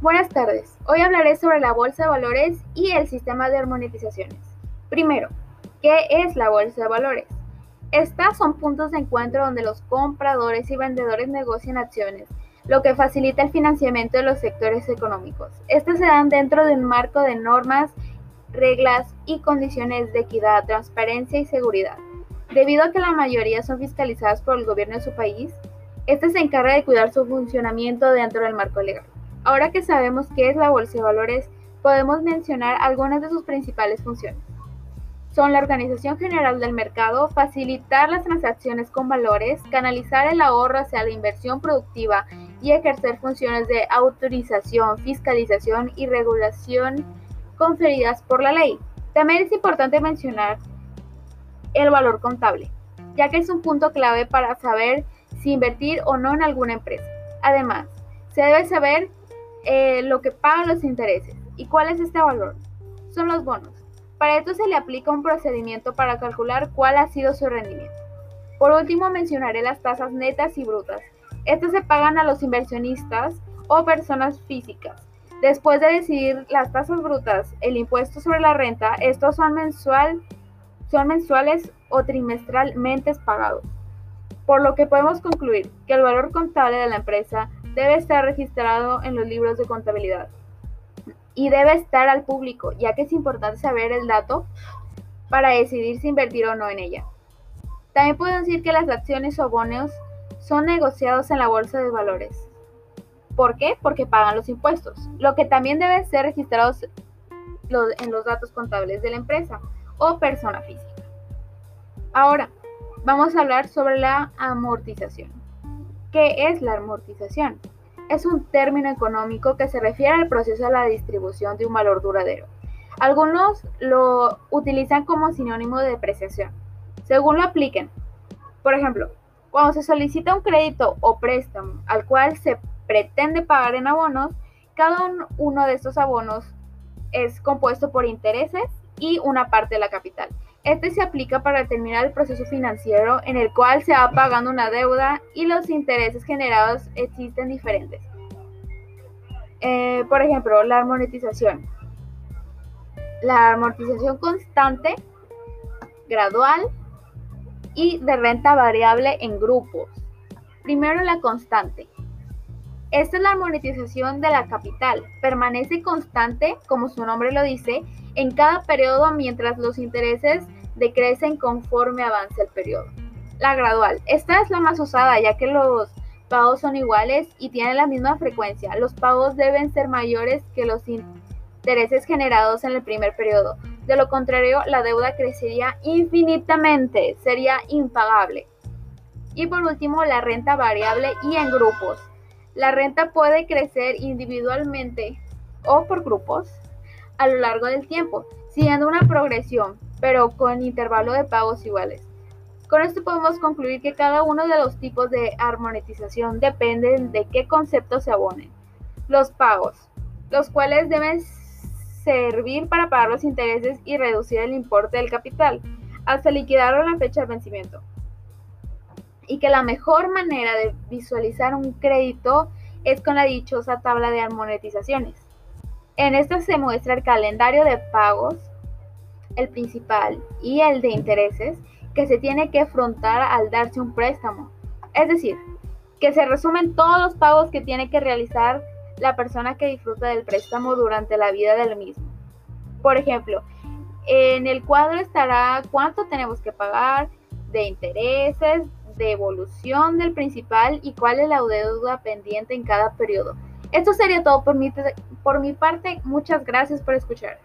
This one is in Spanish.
Buenas tardes. Hoy hablaré sobre la bolsa de valores y el sistema de monetizaciones. Primero, ¿qué es la bolsa de valores? Estas son puntos de encuentro donde los compradores y vendedores negocian acciones, lo que facilita el financiamiento de los sectores económicos. Estas se dan dentro de un marco de normas, reglas y condiciones de equidad, transparencia y seguridad. Debido a que la mayoría son fiscalizadas por el gobierno de su país, este se encarga de cuidar su funcionamiento dentro del marco legal. Ahora que sabemos qué es la bolsa de valores, podemos mencionar algunas de sus principales funciones. Son la organización general del mercado, facilitar las transacciones con valores, canalizar el ahorro hacia la inversión productiva y ejercer funciones de autorización, fiscalización y regulación conferidas por la ley. También es importante mencionar el valor contable, ya que es un punto clave para saber si invertir o no en alguna empresa. Además, se debe saber eh, lo que pagan los intereses. ¿Y cuál es este valor? Son los bonos. Para esto se le aplica un procedimiento para calcular cuál ha sido su rendimiento. Por último, mencionaré las tasas netas y brutas. Estas se pagan a los inversionistas o personas físicas. Después de decidir las tasas brutas, el impuesto sobre la renta, estos son, mensual, son mensuales o trimestralmente pagados por lo que podemos concluir que el valor contable de la empresa debe estar registrado en los libros de contabilidad y debe estar al público, ya que es importante saber el dato para decidir si invertir o no en ella. También puedo decir que las acciones o bonos son negociados en la bolsa de valores. ¿Por qué? Porque pagan los impuestos, lo que también debe ser registrado en los datos contables de la empresa o persona física. Ahora, Vamos a hablar sobre la amortización. ¿Qué es la amortización? Es un término económico que se refiere al proceso de la distribución de un valor duradero. Algunos lo utilizan como sinónimo de depreciación, según lo apliquen. Por ejemplo, cuando se solicita un crédito o préstamo al cual se pretende pagar en abonos, cada uno de estos abonos es compuesto por intereses y una parte de la capital. Este se aplica para determinar el proceso financiero en el cual se va pagando una deuda y los intereses generados existen diferentes. Eh, por ejemplo, la amortización. La amortización constante, gradual y de renta variable en grupos. Primero la constante. Esta es la monetización de la capital. Permanece constante, como su nombre lo dice, en cada periodo mientras los intereses decrecen conforme avanza el periodo. La gradual. Esta es la más usada ya que los pagos son iguales y tienen la misma frecuencia. Los pagos deben ser mayores que los intereses generados en el primer periodo. De lo contrario, la deuda crecería infinitamente, sería impagable. Y por último, la renta variable y en grupos. La renta puede crecer individualmente o por grupos a lo largo del tiempo, siguiendo una progresión, pero con intervalo de pagos iguales. Con esto podemos concluir que cada uno de los tipos de armonización dependen de qué concepto se abonen. Los pagos, los cuales deben servir para pagar los intereses y reducir el importe del capital hasta liquidar la fecha de vencimiento. Y que la mejor manera de visualizar un crédito es con la dichosa tabla de armonizaciones. En esta se muestra el calendario de pagos, el principal y el de intereses que se tiene que afrontar al darse un préstamo. Es decir, que se resumen todos los pagos que tiene que realizar la persona que disfruta del préstamo durante la vida del mismo. Por ejemplo, en el cuadro estará cuánto tenemos que pagar de intereses, de evolución del principal y cuál es la deuda pendiente en cada periodo. Esto sería todo por mi, por mi parte. Muchas gracias por escuchar.